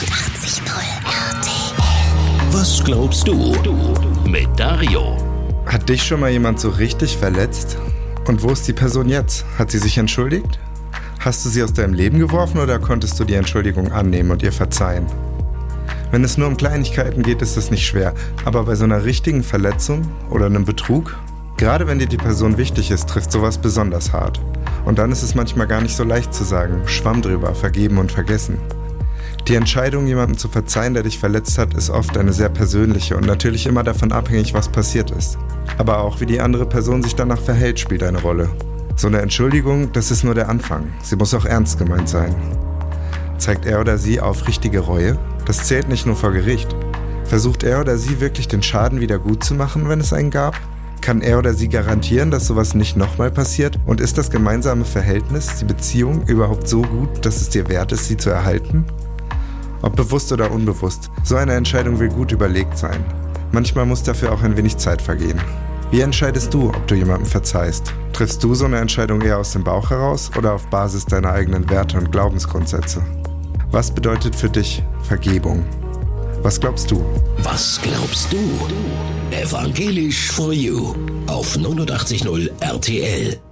89.0 RTL. Was glaubst du? Mit Dario. Hat dich schon mal jemand so richtig verletzt? Und wo ist die Person jetzt? Hat sie sich entschuldigt? Hast du sie aus deinem Leben geworfen oder konntest du die Entschuldigung annehmen und ihr verzeihen? Wenn es nur um Kleinigkeiten geht, ist das nicht schwer. Aber bei so einer richtigen Verletzung oder einem Betrug, gerade wenn dir die Person wichtig ist, trifft sowas besonders hart. Und dann ist es manchmal gar nicht so leicht zu sagen, Schwamm drüber, vergeben und vergessen. Die Entscheidung, jemandem zu verzeihen, der dich verletzt hat, ist oft eine sehr persönliche und natürlich immer davon abhängig, was passiert ist. Aber auch wie die andere Person sich danach verhält, spielt eine Rolle. So eine Entschuldigung, das ist nur der Anfang. Sie muss auch ernst gemeint sein. Zeigt er oder sie aufrichtige Reue? Das zählt nicht nur vor Gericht. Versucht er oder sie wirklich den Schaden wieder gut zu machen, wenn es einen gab? Kann er oder sie garantieren, dass sowas nicht nochmal passiert? Und ist das gemeinsame Verhältnis, die Beziehung überhaupt so gut, dass es dir wert ist, sie zu erhalten? Ob bewusst oder unbewusst, so eine Entscheidung will gut überlegt sein. Manchmal muss dafür auch ein wenig Zeit vergehen. Wie entscheidest du, ob du jemandem verzeihst? Triffst du so eine Entscheidung eher aus dem Bauch heraus oder auf Basis deiner eigenen Werte und Glaubensgrundsätze? Was bedeutet für dich Vergebung? Was glaubst du? Was glaubst du? Evangelisch for You auf 89.0 RTL.